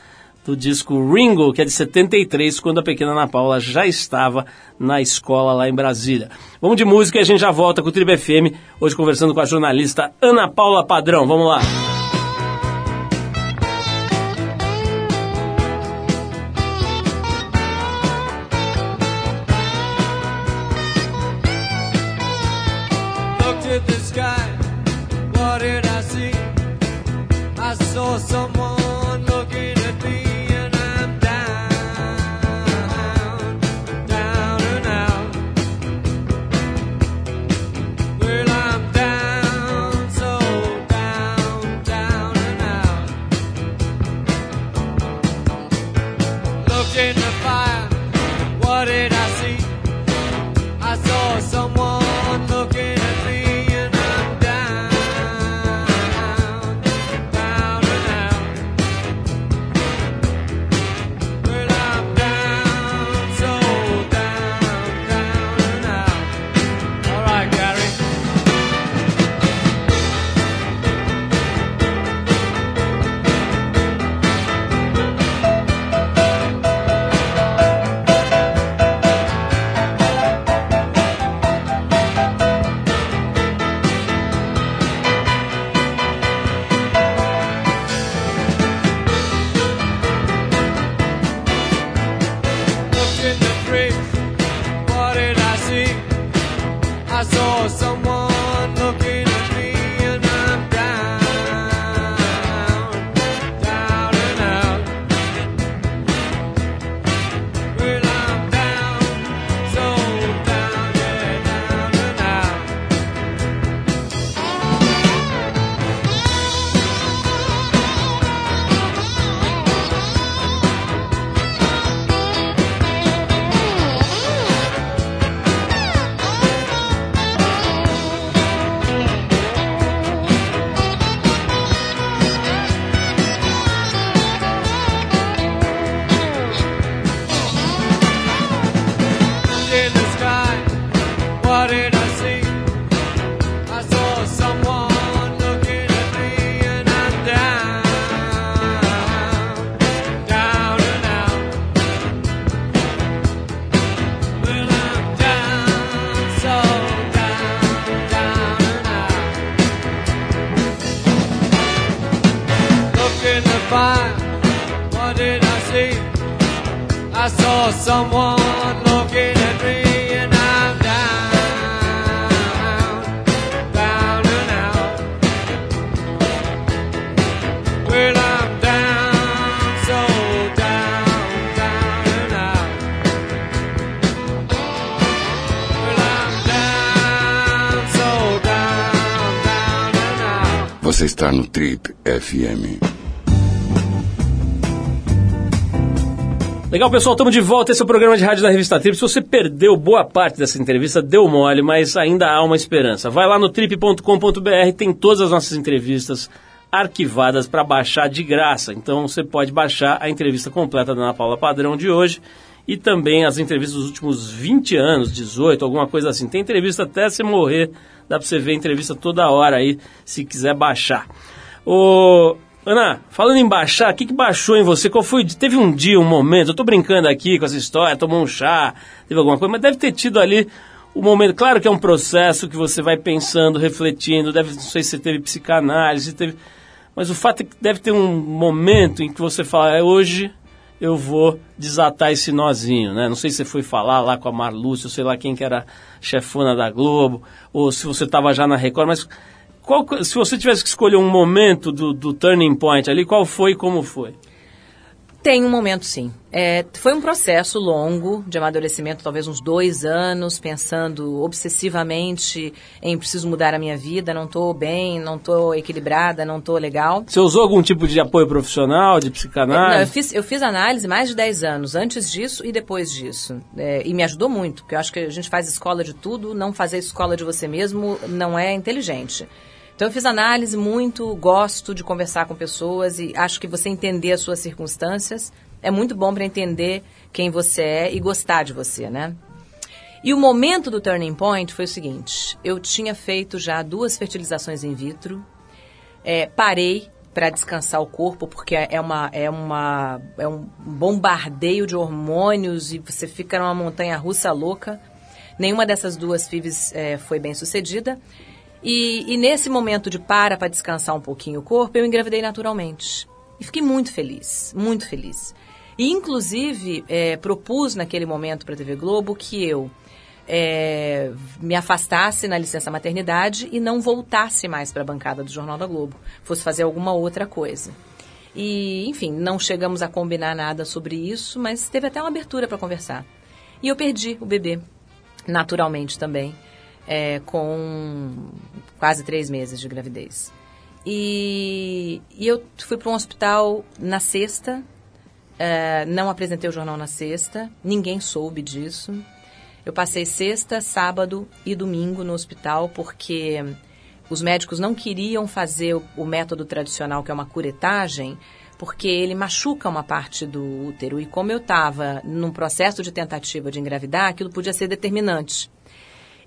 do disco Ringo, que é de 73, quando a pequena Ana Paula já estava na escola lá em Brasília. Vamos de música e a gente já volta com o Tribo FM, hoje conversando com a jornalista Ana Paula Padrão. Vamos lá. Está no Trip FM. Legal, pessoal, estamos de volta. Esse é o programa de rádio da revista Trip. Se você perdeu boa parte dessa entrevista, deu mole, mas ainda há uma esperança. Vai lá no trip.com.br, tem todas as nossas entrevistas arquivadas para baixar de graça. Então você pode baixar a entrevista completa da Ana Paula Padrão de hoje e também as entrevistas dos últimos 20 anos, 18, alguma coisa assim. Tem entrevista até você morrer, dá para você ver a entrevista toda hora aí, se quiser baixar. Ô, Ana, falando em baixar, o que, que baixou em você? Qual foi? Teve um dia, um momento, eu tô brincando aqui com essa história, tomou um chá, teve alguma coisa, mas deve ter tido ali o momento. Claro que é um processo que você vai pensando, refletindo, deve, não sei se teve psicanálise, se teve, mas o fato é que deve ter um momento em que você fala, é hoje eu vou desatar esse nozinho, né? Não sei se você foi falar lá com a Marlúcia, sei lá quem que era chefona da Globo, ou se você estava já na Record, mas qual, se você tivesse que escolher um momento do, do turning point ali, qual foi e como foi? Tem um momento, sim. É, foi um processo longo de amadurecimento, talvez uns dois anos, pensando obsessivamente em preciso mudar a minha vida, não estou bem, não estou equilibrada, não estou legal. Você usou algum tipo de apoio profissional, de Não, eu, psicanálise? fiz, eu fiz análise mais de 10 anos, antes disso e depois disso. É, e me ajudou muito, porque eu acho que a gente faz escola de tudo, não fazer escola de você mesmo não é inteligente. Então eu fiz análise muito, gosto de conversar com pessoas e acho que você entender as suas circunstâncias é muito bom para entender quem você é e gostar de você, né? E o momento do turning point foi o seguinte: eu tinha feito já duas fertilizações in vitro, é, parei para descansar o corpo porque é uma é uma é um bombardeio de hormônios e você fica numa montanha russa louca. Nenhuma dessas duas FIVs é, foi bem sucedida. E, e nesse momento de para para descansar um pouquinho o corpo, eu engravidei naturalmente. E fiquei muito feliz, muito feliz. E, inclusive, é, propus naquele momento para a TV Globo que eu é, me afastasse na licença maternidade e não voltasse mais para a bancada do Jornal da Globo, fosse fazer alguma outra coisa. E, enfim, não chegamos a combinar nada sobre isso, mas teve até uma abertura para conversar. E eu perdi o bebê, naturalmente também, é, com quase três meses de gravidez. E, e eu fui para um hospital na sexta, é, não apresentei o jornal na sexta, ninguém soube disso. Eu passei sexta, sábado e domingo no hospital porque os médicos não queriam fazer o, o método tradicional, que é uma curetagem, porque ele machuca uma parte do útero. E como eu estava num processo de tentativa de engravidar, aquilo podia ser determinante.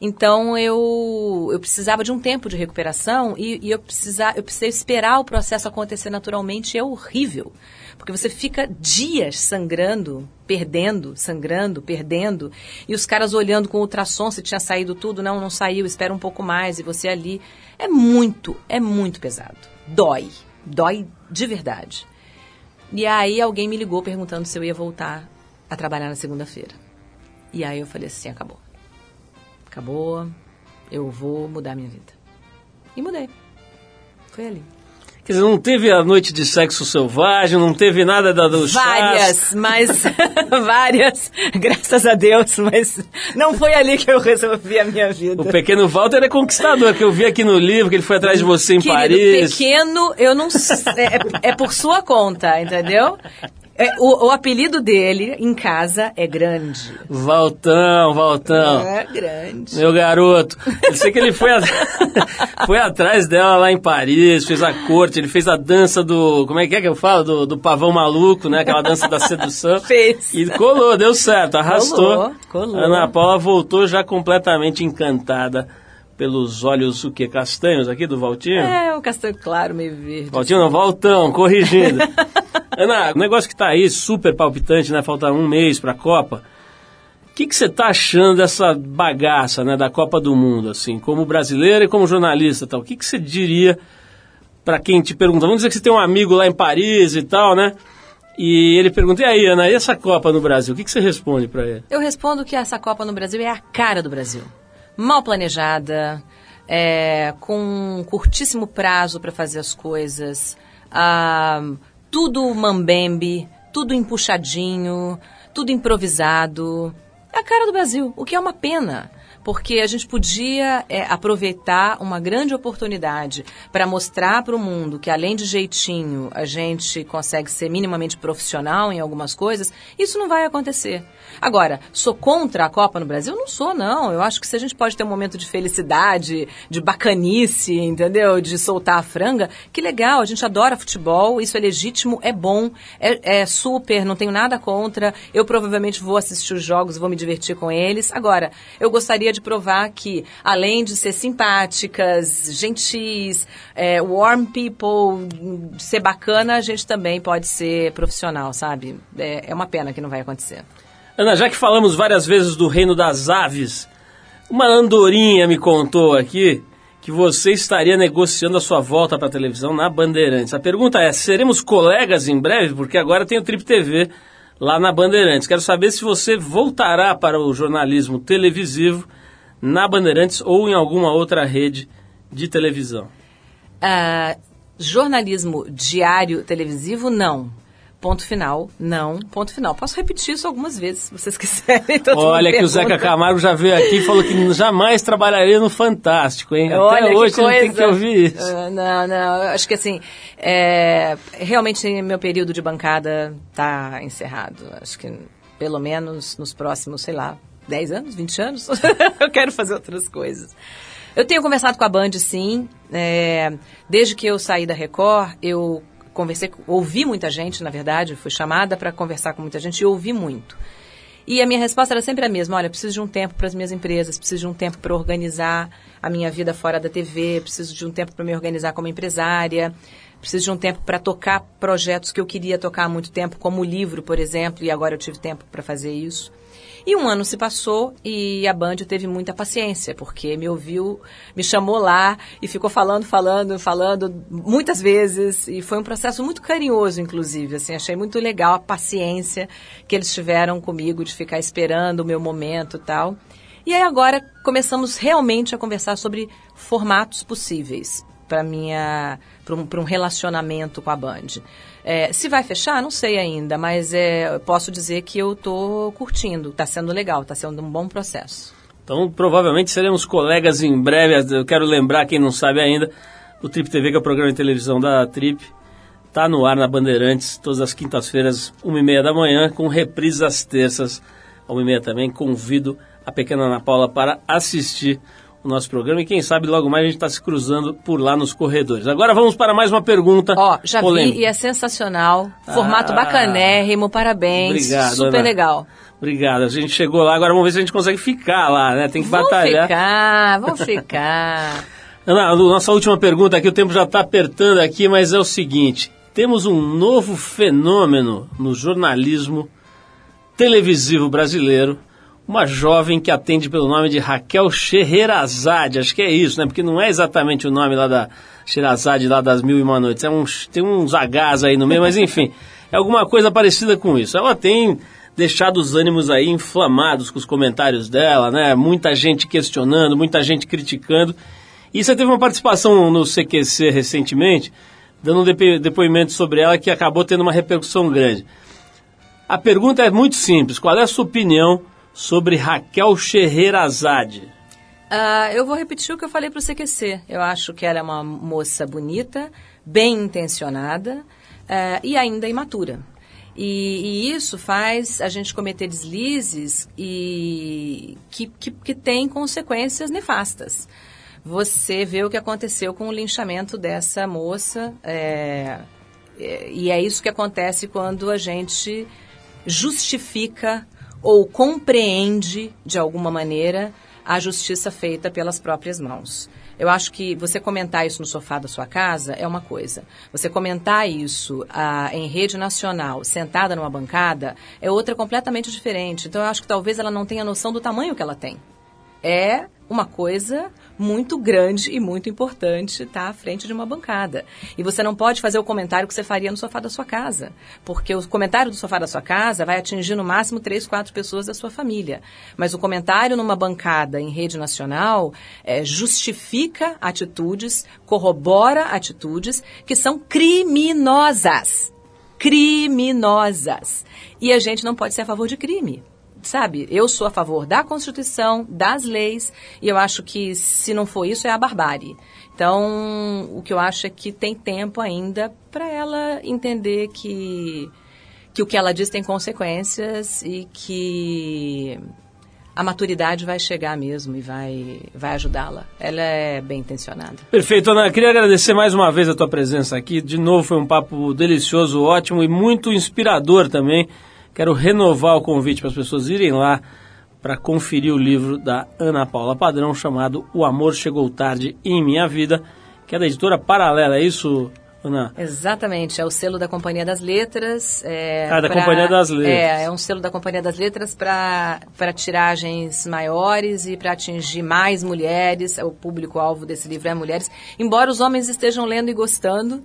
Então eu, eu precisava de um tempo de recuperação e, e eu, precisava, eu precisei esperar o processo acontecer naturalmente. É horrível, porque você fica dias sangrando, perdendo, sangrando, perdendo, e os caras olhando com ultrassom se tinha saído tudo, não, não saiu, espera um pouco mais, e você ali. É muito, é muito pesado. Dói, dói de verdade. E aí alguém me ligou perguntando se eu ia voltar a trabalhar na segunda-feira. E aí eu falei assim, acabou acabou. Eu vou mudar minha vida. E mudei. Foi ali. Quer dizer, não teve a noite de sexo selvagem, não teve nada da, do chás. Várias, mas várias, graças a Deus, mas não foi ali que eu resolvi a minha vida. O pequeno Walter é conquistador, que eu vi aqui no livro, que ele foi atrás de você em Querido, Paris. pequeno, eu não é, é por sua conta, entendeu? É, o, o apelido dele em casa é grande. Valtão, Valtão. É grande. Meu garoto. Eu sei que ele foi, a- foi atrás dela lá em Paris, fez a corte, ele fez a dança do. Como é que é que eu falo? Do, do pavão maluco, né? Aquela dança da sedução. Fez. E colou, deu certo, arrastou. Colou, colou. Ana Paula voltou já completamente encantada pelos olhos, o que? Castanhos aqui do Valtinho? É, um castanho claro, meio verde. Valtinho não, Valtão, corrigindo. Ana, o negócio que tá aí super palpitante, né? Falta um mês pra Copa. O que você tá achando dessa bagaça, né? Da Copa do Mundo, assim, como brasileira e como jornalista tal? O que você diria pra quem te pergunta? Vamos dizer que você tem um amigo lá em Paris e tal, né? E ele pergunta, e aí, Ana, e essa Copa no Brasil? O que que você responde pra ele? Eu respondo que essa Copa no Brasil é a cara do Brasil. Mal planejada, é, com um curtíssimo prazo para fazer as coisas, ah, tudo mambembe, tudo empuxadinho, tudo improvisado. É a cara do Brasil, o que é uma pena. Porque a gente podia é, aproveitar uma grande oportunidade para mostrar para o mundo que, além de jeitinho, a gente consegue ser minimamente profissional em algumas coisas. Isso não vai acontecer. Agora, sou contra a Copa no Brasil? Não sou, não. Eu acho que se a gente pode ter um momento de felicidade, de bacanice, entendeu? De soltar a franga, que legal. A gente adora futebol, isso é legítimo, é bom, é, é super, não tenho nada contra. Eu provavelmente vou assistir os jogos, vou me divertir com eles. Agora, eu gostaria de provar que, além de ser simpáticas, gentis, é, warm people, ser bacana, a gente também pode ser profissional, sabe? É, é uma pena que não vai acontecer. Ana, já que falamos várias vezes do reino das aves, uma andorinha me contou aqui que você estaria negociando a sua volta para a televisão na Bandeirantes. A pergunta é: seremos colegas em breve? Porque agora tem o Trip TV lá na Bandeirantes. Quero saber se você voltará para o jornalismo televisivo na Bandeirantes ou em alguma outra rede de televisão. Ah, jornalismo diário televisivo, não. Ponto final, não. Ponto final. Posso repetir isso algumas vezes, se vocês quiserem. Olha que o Zeca. Camargo já veio aqui e falou que jamais trabalharia no Fantástico, hein? Até Olha hoje que ele coisa. tem que ouvir isso. Ah, não, não. Acho que assim, é, realmente meu período de bancada está encerrado. Acho que pelo menos nos próximos, sei lá, 10 anos, 20 anos, eu quero fazer outras coisas. Eu tenho conversado com a Band, sim. É, desde que eu saí da Record, eu conversei, ouvi muita gente, na verdade, fui chamada para conversar com muita gente e ouvi muito. E a minha resposta era sempre a mesma: olha, preciso de um tempo para as minhas empresas, preciso de um tempo para organizar a minha vida fora da TV, preciso de um tempo para me organizar como empresária, preciso de um tempo para tocar projetos que eu queria tocar há muito tempo, como o livro, por exemplo, e agora eu tive tempo para fazer isso. E um ano se passou e a Band teve muita paciência, porque me ouviu, me chamou lá e ficou falando, falando, falando muitas vezes. E foi um processo muito carinhoso, inclusive. Assim, achei muito legal a paciência que eles tiveram comigo de ficar esperando o meu momento e tal. E aí agora começamos realmente a conversar sobre formatos possíveis para minha para um, um relacionamento com a Band. É, se vai fechar, não sei ainda, mas é, posso dizer que eu tô curtindo, tá sendo legal, tá sendo um bom processo. Então, provavelmente seremos colegas em breve. Eu quero lembrar, quem não sabe ainda, o Trip TV, que é o programa de televisão da Trip, está no ar na Bandeirantes, todas as quintas-feiras, uma e meia da manhã, com reprise às terças, uma e meia também. Convido a pequena Ana Paula para assistir o nosso programa e quem sabe logo mais a gente está se cruzando por lá nos corredores. Agora vamos para mais uma pergunta Ó, já polêmica. vi e é sensacional, formato Ah, bacanérrimo, parabéns, Obrigado, super Ana. legal. Obrigado, a gente chegou lá, agora vamos ver se a gente consegue ficar lá, né? Tem que Vamos batalhar. ficar, vamos ficar. Ana, nossa última pergunta aqui, o tempo já está apertando aqui, mas é o seguinte: temos um novo fenômeno no jornalismo televisivo brasileiro. Uma jovem que atende pelo nome de Raquel Scheherazade, acho que é isso, né? Porque não é exatamente o nome lá da Scheherazade, lá das Mil e Uma Noites. É um, tem uns Hs aí no meio, mas enfim, é alguma coisa parecida com isso. Ela tem deixado os ânimos aí inflamados com os comentários dela, né? Muita gente questionando, muita gente criticando. E você teve uma participação no CQC recentemente, dando um depo- depoimento sobre ela que acabou tendo uma repercussão grande. A pergunta é muito simples: qual é a sua opinião sobre Raquel Scheherazade? Ah, eu vou repetir o que eu falei para o CQC. Eu acho que ela é uma moça bonita, bem intencionada ah, e ainda imatura. E, e isso faz a gente cometer deslizes e que, que, que tem consequências nefastas. Você vê o que aconteceu com o linchamento dessa moça, é, e é isso que acontece quando a gente justifica ou compreende, de alguma maneira, a justiça feita pelas próprias mãos. Eu acho que você comentar isso no sofá da sua casa é uma coisa. Você comentar isso ah, em rede nacional, sentada numa bancada, é outra completamente diferente. Então, eu acho que talvez ela não tenha noção do tamanho que ela tem. É uma coisa muito grande e muito importante estar à frente de uma bancada. E você não pode fazer o comentário que você faria no sofá da sua casa, porque o comentário do sofá da sua casa vai atingir no máximo três, quatro pessoas da sua família. Mas o comentário numa bancada em rede nacional eh, justifica atitudes, corrobora atitudes que são criminosas. Criminosas. E a gente não pode ser a favor de crime sabe, eu sou a favor da Constituição, das leis, e eu acho que se não for isso é a barbárie. Então, o que eu acho é que tem tempo ainda para ela entender que, que o que ela diz tem consequências e que a maturidade vai chegar mesmo e vai, vai ajudá-la. Ela é bem intencionada. Perfeito, Ana. Queria agradecer mais uma vez a tua presença aqui. De novo, foi um papo delicioso, ótimo e muito inspirador também. Quero renovar o convite para as pessoas irem lá para conferir o livro da Ana Paula Padrão chamado O Amor Chegou Tarde em Minha Vida, que é da editora Paralela. É isso, Ana? Exatamente, é o selo da Companhia das Letras. É, Ah, da pra- Companhia das Letras. É, é um selo da Companhia das Letras para tiragens maiores e para atingir mais mulheres. O público-alvo desse livro é mulheres. Embora os homens estejam lendo e gostando,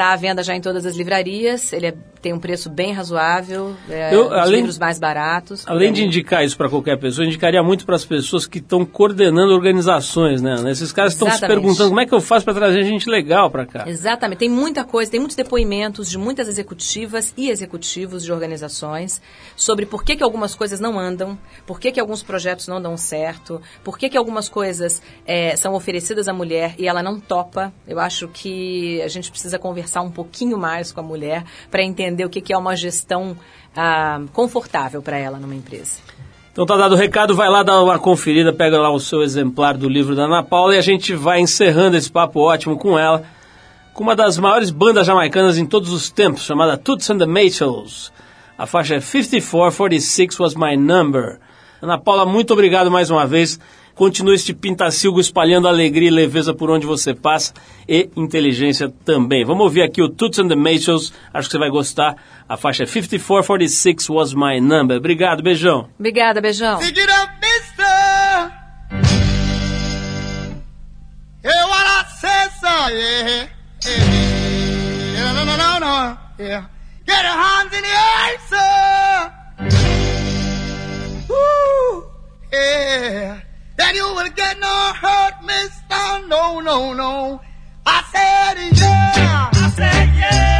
está à venda já em todas as livrarias. Ele é- tem um preço bem razoável, é, Eu, os além- livros mais baratos. Além de indicar isso para qualquer pessoa, eu indicaria muito para as pessoas que estão coordenando organizações, né? Esses caras estão se perguntando como é que eu faço para trazer gente legal para cá. Exatamente. Tem muita coisa, tem muitos depoimentos de muitas executivas e executivos de organizações sobre por que, que algumas coisas não andam, por que, que alguns projetos não dão certo, por que, que algumas coisas eh, são oferecidas à mulher e ela não topa. Eu acho que a gente precisa conversar um pouquinho mais com a mulher para entender o que, que é uma gestão ah, confortável para ela numa empresa. Então tá dado o recado, vai lá dar uma conferida, pega lá o seu exemplar do livro da Ana Paula e a gente vai encerrando esse papo ótimo com ela, com uma das maiores bandas jamaicanas em todos os tempos, chamada Toots and the Maytals. A faixa é 5446 Was My Number. Ana Paula, muito obrigado mais uma vez. Continue este pintacilgo espalhando alegria e leveza por onde você passa e inteligência também. Vamos ouvir aqui o Toots and the Maytals, acho que você vai gostar. A faixa é 5446 Was My Number. Obrigado, beijão. Obrigada, beijão. Pick it up, mister. Hear what I say, sir, yeah. yeah. yeah. No, no, no, no, yeah. Get your hands in the air, sir. Woo, yeah. Then you will get no hurt, mister. No, no, no. I said, yeah. I said, yeah.